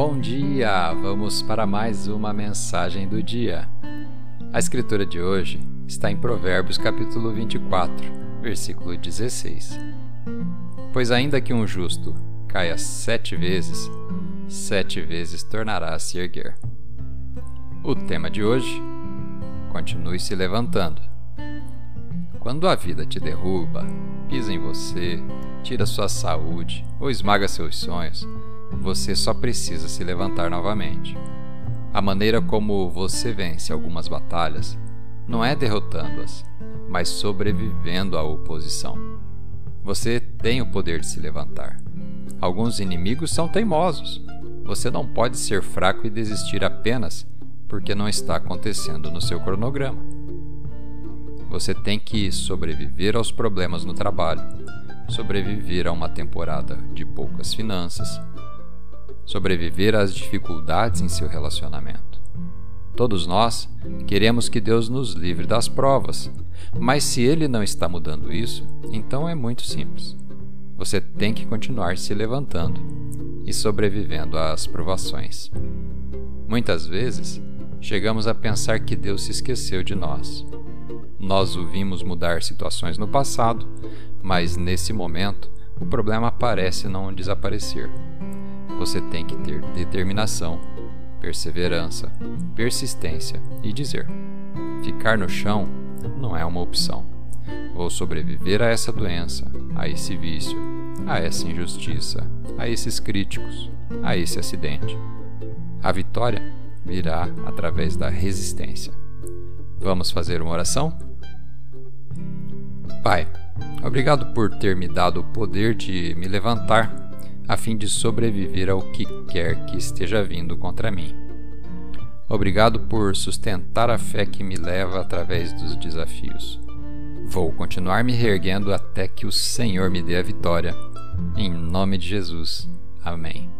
Bom dia! Vamos para mais uma mensagem do dia. A escritura de hoje está em Provérbios capítulo 24, versículo 16. Pois ainda que um justo caia sete vezes, sete vezes tornará a se erguer. O tema de hoje: continue se levantando. Quando a vida te derruba, pisa em você, tira sua saúde ou esmaga seus sonhos, você só precisa se levantar novamente. A maneira como você vence algumas batalhas não é derrotando-as, mas sobrevivendo à oposição. Você tem o poder de se levantar. Alguns inimigos são teimosos. Você não pode ser fraco e desistir apenas porque não está acontecendo no seu cronograma. Você tem que sobreviver aos problemas no trabalho, sobreviver a uma temporada de poucas finanças, sobreviver às dificuldades em seu relacionamento. Todos nós queremos que Deus nos livre das provas, mas se Ele não está mudando isso, então é muito simples. Você tem que continuar se levantando e sobrevivendo às provações. Muitas vezes, chegamos a pensar que Deus se esqueceu de nós nós o vimos mudar situações no passado, mas nesse momento o problema parece não desaparecer. Você tem que ter determinação, perseverança, persistência e dizer: ficar no chão não é uma opção. Vou sobreviver a essa doença, a esse vício, a essa injustiça, a esses críticos, a esse acidente. A vitória virá através da resistência. Vamos fazer uma oração? Pai, obrigado por ter me dado o poder de me levantar a fim de sobreviver ao que quer que esteja vindo contra mim. Obrigado por sustentar a fé que me leva através dos desafios. Vou continuar me reerguendo até que o Senhor me dê a vitória. Em nome de Jesus. Amém.